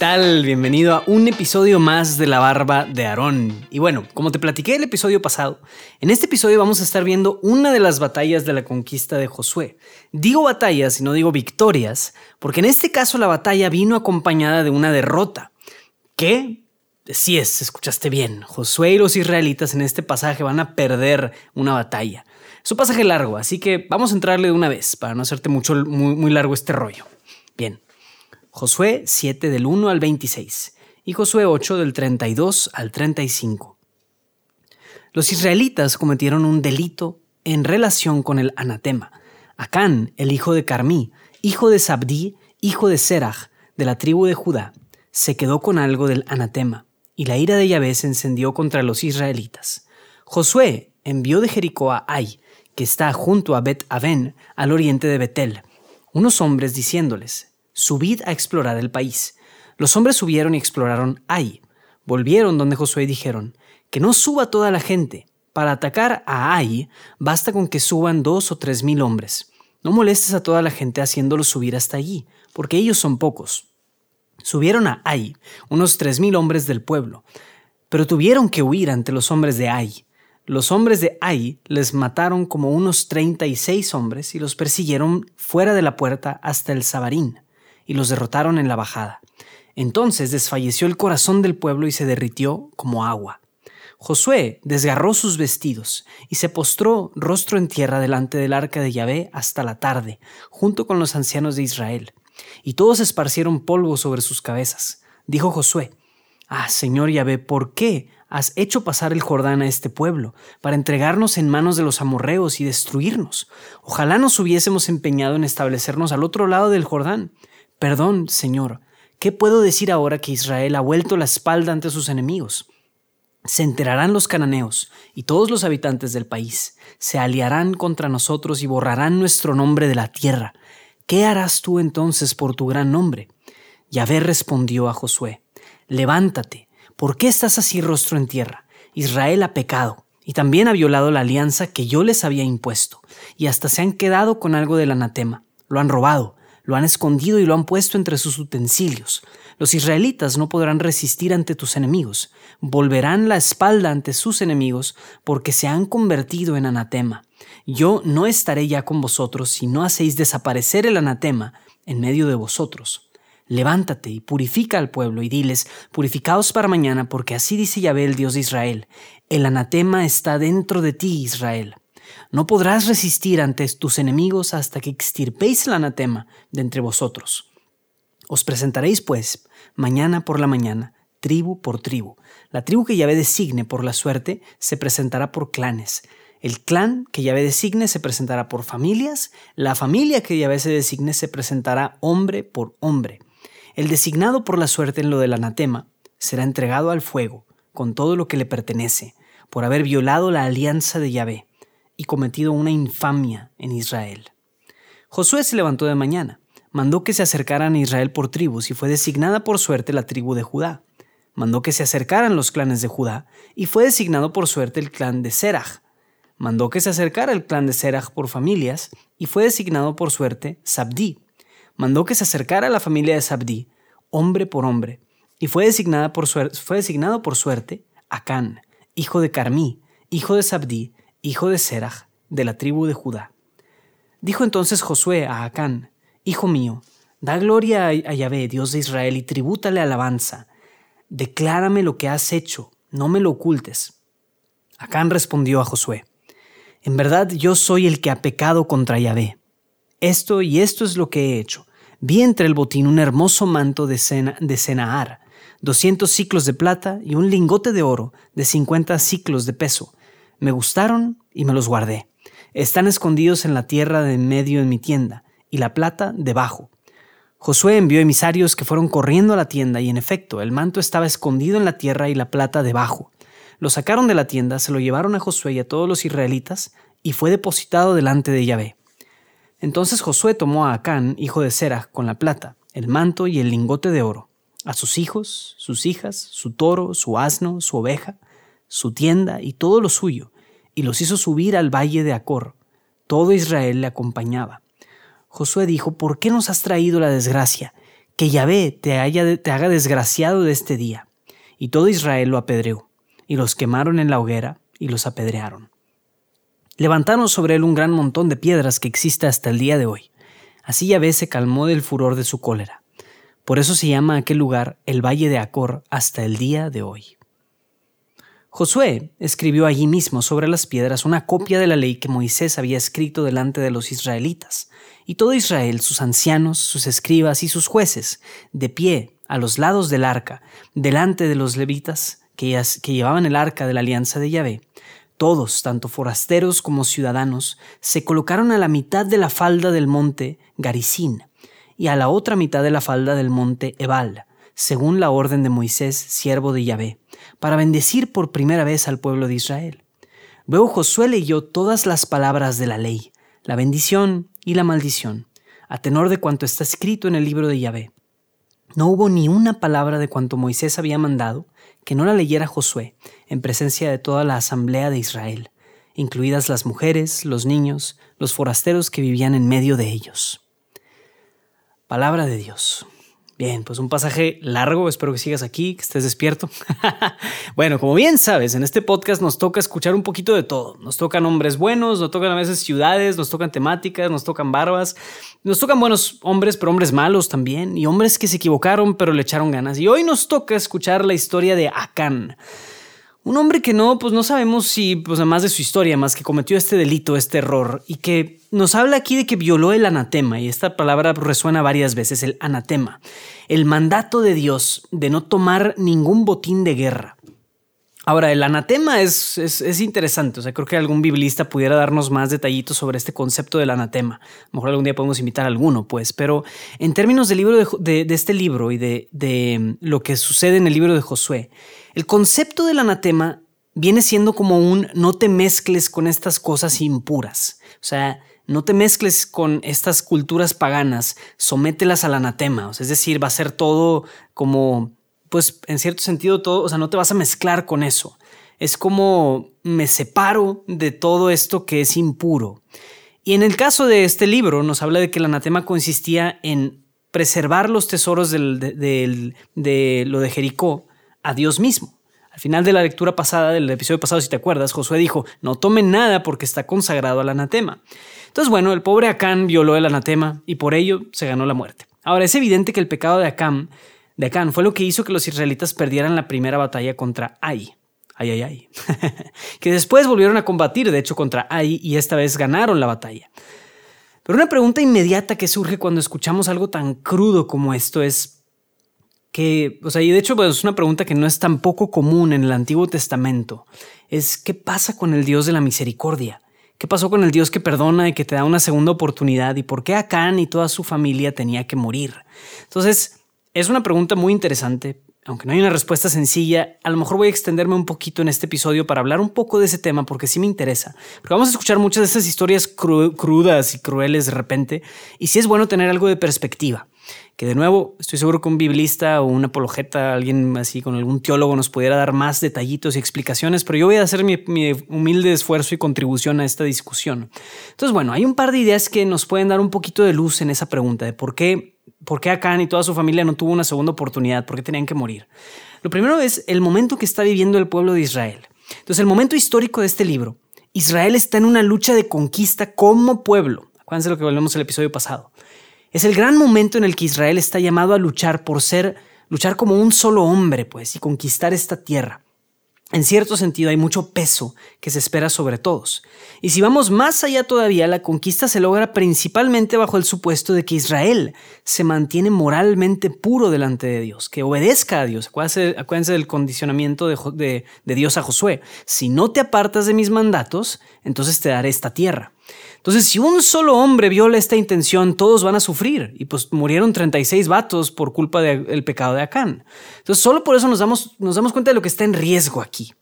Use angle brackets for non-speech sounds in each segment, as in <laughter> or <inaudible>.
tal? Bienvenido a un episodio más de La Barba de Aarón. Y bueno, como te platiqué el episodio pasado, en este episodio vamos a estar viendo una de las batallas de la conquista de Josué. Digo batallas y no digo victorias, porque en este caso la batalla vino acompañada de una derrota. ¿Qué? Sí es, escuchaste bien. Josué y los israelitas en este pasaje van a perder una batalla. Es un pasaje largo, así que vamos a entrarle de una vez para no hacerte mucho, muy, muy largo este rollo. Bien. Josué 7 del 1 al 26 y Josué 8 del 32 al 35. Los israelitas cometieron un delito en relación con el anatema. Acán, el hijo de Carmí, hijo de Sabdí, hijo de Serach, de la tribu de Judá, se quedó con algo del anatema, y la ira de Yahvé se encendió contra los israelitas. Josué envió de Jericó a Ai, que está junto a Bet Aven, al oriente de Betel, unos hombres diciéndoles, subid a explorar el país. Los hombres subieron y exploraron Ai. Volvieron donde Josué y dijeron, que no suba toda la gente. Para atacar a Ai, basta con que suban dos o tres mil hombres. No molestes a toda la gente haciéndolos subir hasta allí, porque ellos son pocos. Subieron a Ai, unos tres mil hombres del pueblo, pero tuvieron que huir ante los hombres de Ai. Los hombres de Ai les mataron como unos treinta y seis hombres y los persiguieron fuera de la puerta hasta el Sabarín y los derrotaron en la bajada. Entonces desfalleció el corazón del pueblo y se derritió como agua. Josué desgarró sus vestidos y se postró rostro en tierra delante del arca de Yahvé hasta la tarde, junto con los ancianos de Israel. Y todos esparcieron polvo sobre sus cabezas. Dijo Josué, Ah, Señor Yahvé, ¿por qué has hecho pasar el Jordán a este pueblo, para entregarnos en manos de los amorreos y destruirnos? Ojalá nos hubiésemos empeñado en establecernos al otro lado del Jordán Perdón, Señor, ¿qué puedo decir ahora que Israel ha vuelto la espalda ante sus enemigos? Se enterarán los cananeos y todos los habitantes del país, se aliarán contra nosotros y borrarán nuestro nombre de la tierra. ¿Qué harás tú entonces por tu gran nombre? Yahvé respondió a Josué, Levántate, ¿por qué estás así rostro en tierra? Israel ha pecado y también ha violado la alianza que yo les había impuesto, y hasta se han quedado con algo del anatema, lo han robado, lo han escondido y lo han puesto entre sus utensilios. Los israelitas no podrán resistir ante tus enemigos, volverán la espalda ante sus enemigos, porque se han convertido en anatema. Yo no estaré ya con vosotros si no hacéis desaparecer el anatema en medio de vosotros. Levántate y purifica al pueblo y diles, purificaos para mañana, porque así dice Yahvé el Dios de Israel, el anatema está dentro de ti, Israel. No podrás resistir ante tus enemigos hasta que extirpéis el anatema de entre vosotros. Os presentaréis, pues, mañana por la mañana, tribu por tribu. La tribu que Yahvé designe por la suerte se presentará por clanes. El clan que Yahvé designe se presentará por familias. La familia que Yahvé se designe se presentará hombre por hombre. El designado por la suerte en lo del anatema será entregado al fuego, con todo lo que le pertenece, por haber violado la alianza de Yahvé y cometido una infamia en Israel. Josué se levantó de mañana, mandó que se acercaran a Israel por tribus y fue designada por suerte la tribu de Judá. Mandó que se acercaran los clanes de Judá y fue designado por suerte el clan de Serach. Mandó que se acercara el clan de Serach por familias y fue designado por suerte Sabdí. Mandó que se acercara la familia de Sabdí, hombre por hombre, y fue, designada por fue designado por suerte Acán, hijo de Carmí, hijo de Sabdí, hijo de Serach, de la tribu de Judá. Dijo entonces Josué a Acán, Hijo mío, da gloria a Yahvé, Dios de Israel, y tribútale alabanza. Declárame lo que has hecho, no me lo ocultes. Acán respondió a Josué, En verdad yo soy el que ha pecado contra Yahvé. Esto y esto es lo que he hecho. Vi entre el botín un hermoso manto de, Sena, de Senaar, doscientos ciclos de plata y un lingote de oro de cincuenta ciclos de peso, me gustaron y me los guardé. Están escondidos en la tierra de en medio en mi tienda, y la plata debajo. Josué envió emisarios que fueron corriendo a la tienda, y en efecto, el manto estaba escondido en la tierra y la plata debajo. lo sacaron de la tienda, se lo llevaron a Josué y a todos los israelitas, y fue depositado delante de Yahvé. Entonces Josué tomó a Acán, hijo de Serach, con la plata, el manto y el lingote de oro, a sus hijos, sus hijas, su toro, su asno, su oveja, su tienda y todo lo suyo, y los hizo subir al valle de Acor. Todo Israel le acompañaba. Josué dijo, ¿por qué nos has traído la desgracia? Que Yahvé te, te haga desgraciado de este día. Y todo Israel lo apedreó, y los quemaron en la hoguera, y los apedrearon. Levantaron sobre él un gran montón de piedras que existe hasta el día de hoy. Así Yahvé se calmó del furor de su cólera. Por eso se llama aquel lugar el Valle de Acor hasta el día de hoy. Josué escribió allí mismo sobre las piedras una copia de la ley que Moisés había escrito delante de los israelitas, y todo Israel, sus ancianos, sus escribas y sus jueces, de pie a los lados del arca, delante de los levitas que, llevaban el arca de la alianza de Yahvé, todos, tanto forasteros como ciudadanos, se colocaron a la mitad de la falda del monte Garizín y a la otra mitad de la falda del monte Ebal, según la orden de Moisés, siervo de Yahvé, para bendecir por primera vez al pueblo de Israel. Luego Josué leyó todas las palabras de la ley, la bendición y la maldición, a tenor de cuanto está escrito en el libro de Yahvé. No hubo ni una palabra de cuanto Moisés había mandado que no la leyera Josué en presencia de toda la asamblea de Israel, incluidas las mujeres, los niños, los forasteros que vivían en medio de ellos. Palabra de Dios. Bien, pues un pasaje largo, espero que sigas aquí, que estés despierto. <laughs> bueno, como bien sabes, en este podcast nos toca escuchar un poquito de todo. Nos tocan hombres buenos, nos tocan a veces ciudades, nos tocan temáticas, nos tocan barbas, nos tocan buenos hombres, pero hombres malos también, y hombres que se equivocaron pero le echaron ganas. Y hoy nos toca escuchar la historia de Acán. Un hombre que no, pues no sabemos si, pues además de su historia, más que cometió este delito, este error, y que nos habla aquí de que violó el anatema, y esta palabra resuena varias veces, el anatema, el mandato de Dios de no tomar ningún botín de guerra. Ahora, el anatema es, es, interesante, o sea, creo que algún biblista pudiera darnos más detallitos sobre este concepto del anatema. A lo mejor algún día podemos invitar a alguno, pues, pero en términos del libro de, de, este libro y de, de lo que sucede en el libro de Josué, el concepto del anatema viene siendo como un no te mezcles con estas cosas impuras, o sea, no te mezcles con estas culturas paganas, somételas al anatema, o sea, es decir, va a ser todo como pues en cierto sentido todo, o sea, no te vas a mezclar con eso. Es como me separo de todo esto que es impuro. Y en el caso de este libro nos habla de que el anatema consistía en preservar los tesoros de, de lo de Jericó a Dios mismo. Al final de la lectura pasada, del episodio pasado, si te acuerdas, Josué dijo, no tomen nada porque está consagrado al anatema. Entonces, bueno, el pobre Acán violó el anatema y por ello se ganó la muerte. Ahora, es evidente que el pecado de Acán de Acán fue lo que hizo que los israelitas perdieran la primera batalla contra Ai. Ay, ay, ay. que después volvieron a combatir, de hecho, contra Ai y esta vez ganaron la batalla. Pero una pregunta inmediata que surge cuando escuchamos algo tan crudo como esto es que, o sea, y de hecho pues, es una pregunta que no es tan poco común en el Antiguo Testamento, es ¿qué pasa con el Dios de la misericordia? ¿Qué pasó con el Dios que perdona y que te da una segunda oportunidad? ¿Y por qué Acán y toda su familia tenía que morir? Entonces, es una pregunta muy interesante, aunque no hay una respuesta sencilla, a lo mejor voy a extenderme un poquito en este episodio para hablar un poco de ese tema porque sí me interesa. Porque vamos a escuchar muchas de esas historias crudas y crueles de repente y sí es bueno tener algo de perspectiva. Que de nuevo, estoy seguro que un biblista o un apologeta, alguien así con algún teólogo nos pudiera dar más detallitos y explicaciones, pero yo voy a hacer mi, mi humilde esfuerzo y contribución a esta discusión. Entonces, bueno, hay un par de ideas que nos pueden dar un poquito de luz en esa pregunta de por qué ¿Por qué Acán y toda su familia no tuvo una segunda oportunidad? ¿Por qué tenían que morir? Lo primero es el momento que está viviendo el pueblo de Israel. Entonces, el momento histórico de este libro, Israel está en una lucha de conquista como pueblo. Acuérdense lo que volvemos el episodio pasado. Es el gran momento en el que Israel está llamado a luchar por ser, luchar como un solo hombre, pues, y conquistar esta tierra. En cierto sentido hay mucho peso que se espera sobre todos. Y si vamos más allá todavía, la conquista se logra principalmente bajo el supuesto de que Israel se mantiene moralmente puro delante de Dios, que obedezca a Dios. Acuérdense, del condicionamiento de Dios a Josué. Si no te apartas de mis mandatos, entonces te daré esta tierra. Entonces, si un solo hombre viola esta intención, todos van a sufrir. Y pues murieron 36 vatos por culpa del pecado de Acán. Entonces, solo por eso nos damos, nos damos cuenta de lo que está en riesgo aquí.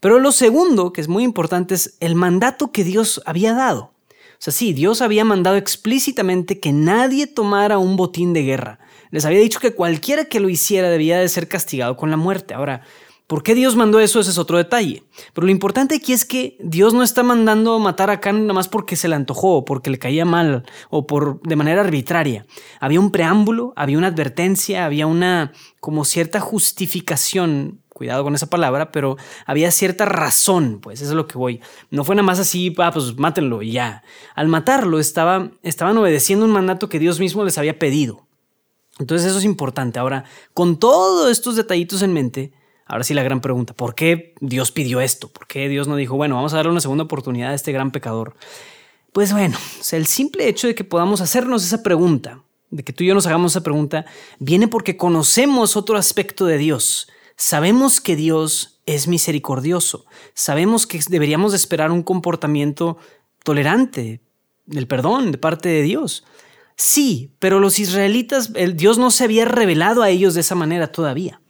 Pero lo segundo, que es muy importante, es el mandato que Dios había dado. O sea, sí, Dios había mandado explícitamente que nadie tomara un botín de guerra. Les había dicho que cualquiera que lo hiciera debía de ser castigado con la muerte. Ahora, ¿Por qué Dios mandó eso? Ese es otro detalle. Pero lo importante aquí es que Dios no está mandando matar a Can nada más porque se le antojó, o porque le caía mal, o por de manera arbitraria. Había un preámbulo, había una advertencia, había una como cierta justificación. Cuidado con esa palabra, pero había cierta razón, pues eso es lo que voy. No fue nada más así, ah, pues mátenlo y ya. Al matarlo estaban obedeciendo un mandato que Dios mismo les había pedido. Entonces eso es importante. Ahora, con todos estos detallitos en mente, Ahora sí la gran pregunta, ¿por qué Dios pidió esto? ¿Por qué Dios no dijo, bueno, vamos a darle una segunda oportunidad a este gran pecador? Pues bueno, el simple hecho de que podamos hacernos esa pregunta, de que tú y yo nos hagamos esa pregunta, viene porque conocemos otro aspecto de Dios. Sabemos que Dios es misericordioso. Sabemos que deberíamos esperar un comportamiento tolerante, del perdón de parte de Dios. Sí, pero los israelitas, el Dios no se había revelado a ellos de esa manera todavía.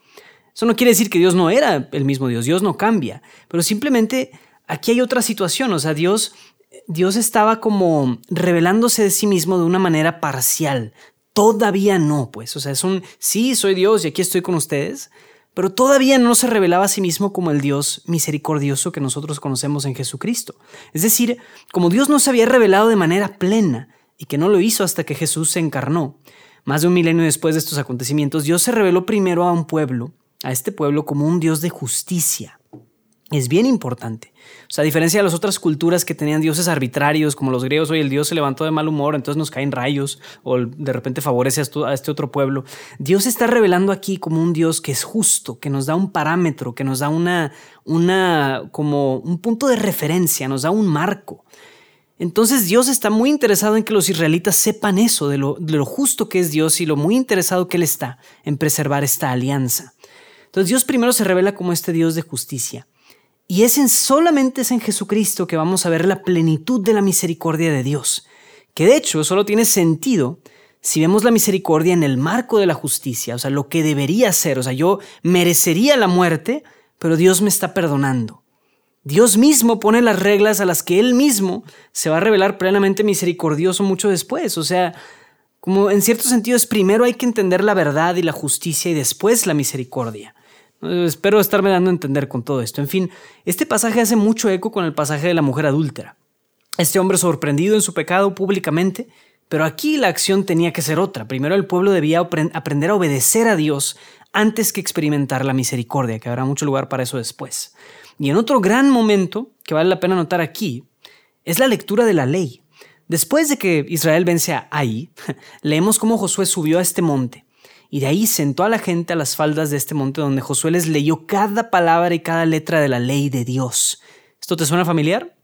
Eso no quiere decir que Dios no era el mismo Dios, Dios no cambia, pero simplemente aquí hay otra situación, o sea, Dios, Dios estaba como revelándose de sí mismo de una manera parcial. Todavía no, pues, o sea, es un, sí, soy Dios y aquí estoy con ustedes, pero todavía no se revelaba a sí mismo como el Dios misericordioso que nosotros conocemos en Jesucristo. Es decir, como Dios no se había revelado de manera plena y que no lo hizo hasta que Jesús se encarnó. Más de un milenio después de estos acontecimientos, Dios se reveló primero a un pueblo a este pueblo como un Dios de justicia. Es bien importante. O sea, a diferencia de las otras culturas que tenían dioses arbitrarios, como los griegos, hoy el dios se levantó de mal humor, entonces nos caen rayos, o de repente favorece a este otro pueblo. Dios está revelando aquí como un dios que es justo, que nos da un parámetro, que nos da una, una, como un punto de referencia, nos da un marco. Entonces Dios está muy interesado en que los israelitas sepan eso, de lo, de lo justo que es Dios y lo muy interesado que Él está en preservar esta alianza. Entonces Dios primero se revela como este Dios de justicia. Y es en, solamente es en Jesucristo que vamos a ver la plenitud de la misericordia de Dios, que de hecho solo tiene sentido si vemos la misericordia en el marco de la justicia, o sea, lo que debería ser, o sea, yo merecería la muerte, pero Dios me está perdonando. Dios mismo pone las reglas a las que Él mismo se va a revelar plenamente misericordioso mucho después, o sea, como en cierto sentido es primero hay que entender la verdad y la justicia y después la misericordia. Espero estarme dando a entender con todo esto. En fin, este pasaje hace mucho eco con el pasaje de la mujer adúltera. Este hombre sorprendido en su pecado públicamente, pero aquí la acción tenía que ser otra. Primero el pueblo debía aprender a obedecer a Dios antes que experimentar la misericordia, que habrá mucho lugar para eso después. Y en otro gran momento, que vale la pena notar aquí, es la lectura de la ley. Después de que Israel vence a Ai, <laughs> leemos cómo Josué subió a este monte y de ahí sentó a la gente a las faldas de este monte donde Josué les leyó cada palabra y cada letra de la ley de Dios. ¿Esto te suena familiar?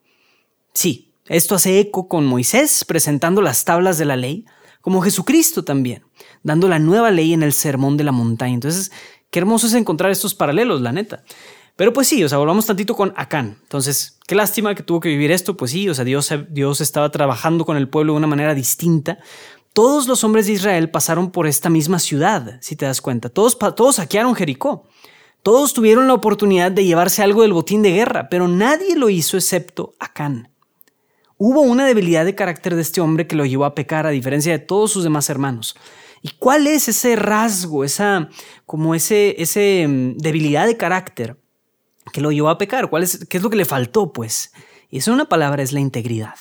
Sí, esto hace eco con Moisés presentando las tablas de la ley, como Jesucristo también, dando la nueva ley en el sermón de la montaña. Entonces, qué hermoso es encontrar estos paralelos, la neta. Pero pues sí, o sea, volvamos tantito con Acán. Entonces, qué lástima que tuvo que vivir esto, pues sí, o sea, Dios, Dios estaba trabajando con el pueblo de una manera distinta, todos los hombres de Israel pasaron por esta misma ciudad, si te das cuenta. Todos, todos saquearon Jericó. Todos tuvieron la oportunidad de llevarse algo del botín de guerra, pero nadie lo hizo excepto Acán. Hubo una debilidad de carácter de este hombre que lo llevó a pecar a diferencia de todos sus demás hermanos. ¿Y cuál es ese rasgo, esa como ese, ese mm, debilidad de carácter que lo llevó a pecar? ¿Cuál es, ¿Qué es lo que le faltó? Pues, y esa una palabra es la integridad.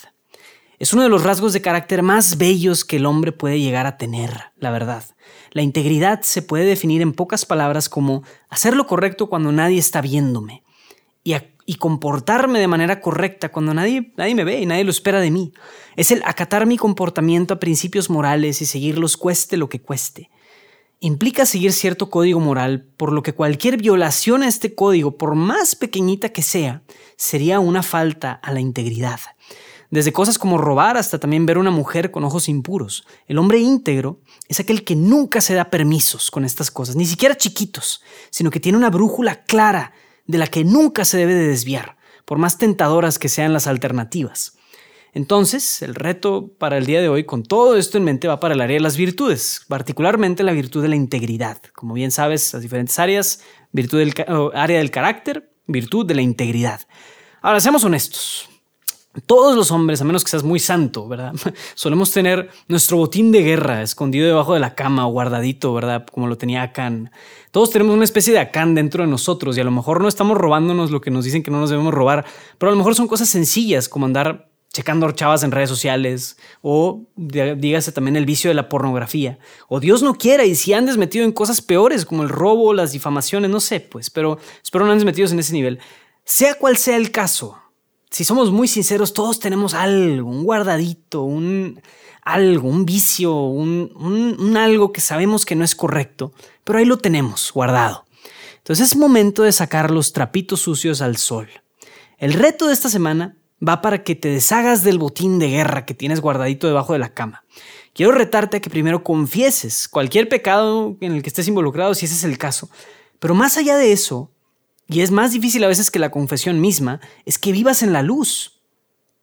Es uno de los rasgos de carácter más bellos que el hombre puede llegar a tener, la verdad. La integridad se puede definir en pocas palabras como hacer lo correcto cuando nadie está viéndome y, comportarme de manera correcta cuando nadie, nadie me ve y nadie lo espera de mí. Es el acatar mi comportamiento a principios morales y seguirlos cueste lo que cueste. Implica seguir cierto código moral, por lo que cualquier violación a este código, por más pequeñita que sea, sería una falta a la integridad desde cosas como robar hasta también ver a una mujer con ojos impuros. El hombre íntegro es aquel que nunca se da permisos con estas cosas, ni siquiera chiquitos, sino que tiene una brújula clara de la que nunca se debe de desviar, por más tentadoras que sean las alternativas. Entonces, el reto para el día de hoy, con todo esto en mente, va para el área de las virtudes, particularmente la virtud de la integridad. Como bien sabes, las diferentes áreas, virtud del área del carácter, virtud de la integridad. Ahora, seamos honestos. Todos los hombres, a menos que seas muy santo, ¿verdad? <laughs> Solemos tener nuestro botín de guerra escondido debajo de la cama o guardadito, ¿verdad? Como lo tenía Acán. Todos tenemos una especie de Acán dentro de nosotros y a lo mejor no estamos robándonos lo que nos dicen que no nos debemos robar, pero a lo mejor son cosas sencillas como andar checando chavas en redes sociales o dígase también el vicio de la pornografía o Dios no quiera y si andes metido en cosas peores como el robo, las difamaciones, no sé, pues, pero espero no andes metidos en ese nivel. Sea cual sea el caso, si somos muy sinceros, todos tenemos algo, un guardadito, un algo, un vicio, un, un, algo que sabemos que no es correcto, pero ahí lo tenemos guardado. Entonces es momento de sacar los trapitos sucios al sol. El reto de esta semana va para que te deshagas del botín de guerra que tienes guardadito debajo de la cama. Quiero retarte a que primero confieses cualquier pecado en el que estés involucrado, si ese es el caso. Pero más allá de eso, y es más difícil a veces que la confesión misma, es que vivas en la luz.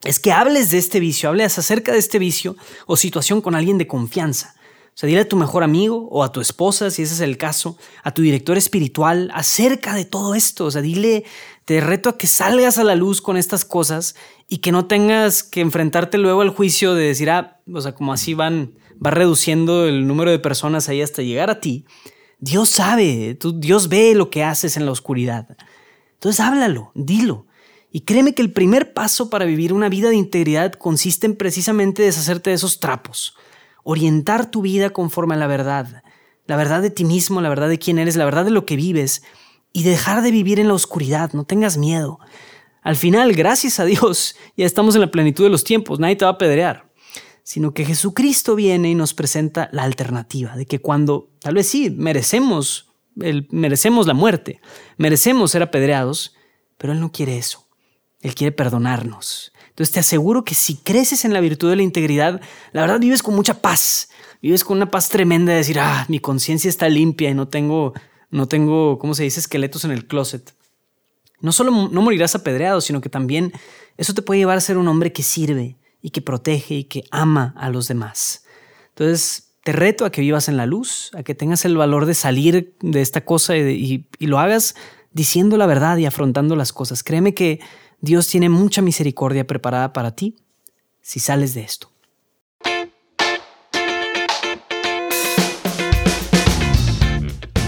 Es que hables de este vicio, hables acerca de este vicio o situación con alguien de confianza. O sea, dile a tu mejor amigo o a tu esposa, si ese es el caso, a tu director espiritual, acerca de todo esto. O sea, dile, te reto a que salgas a la luz con estas cosas y que no tengas que enfrentarte luego al juicio de decir, ah, o sea, como así van, va reduciendo el número de personas ahí hasta llegar a ti, Dios sabe, Dios ve lo que haces en la oscuridad. Entonces háblalo, dilo. Y créeme que el primer paso para vivir una vida de integridad consiste en precisamente deshacerte de esos trapos, orientar tu vida conforme a la verdad, la verdad de ti mismo, la verdad de quién eres, la verdad de lo que vives, y dejar de vivir en la oscuridad, no tengas miedo. Al final, gracias a Dios, ya estamos en la plenitud de los tiempos, nadie te va a apedrear sino que Jesucristo viene y nos presenta la alternativa de que cuando tal vez sí merecemos, el, merecemos la muerte, merecemos ser apedreados, pero Él no quiere eso. Él quiere perdonarnos. Entonces te aseguro que si creces en la virtud de la integridad, la verdad vives con mucha paz. Vives con una paz tremenda de decir, ah, mi conciencia está limpia y no tengo, no tengo, ¿cómo se dice?, esqueletos en el closet. No solo no morirás apedreado, sino que también eso te puede llevar a ser un hombre que sirve, y que protege y que ama a los demás. Entonces, te reto a que vivas en la luz, a que tengas el valor de salir de esta cosa y, y, lo hagas diciendo la verdad y afrontando las cosas. Créeme que Dios tiene mucha misericordia preparada para ti si sales de esto.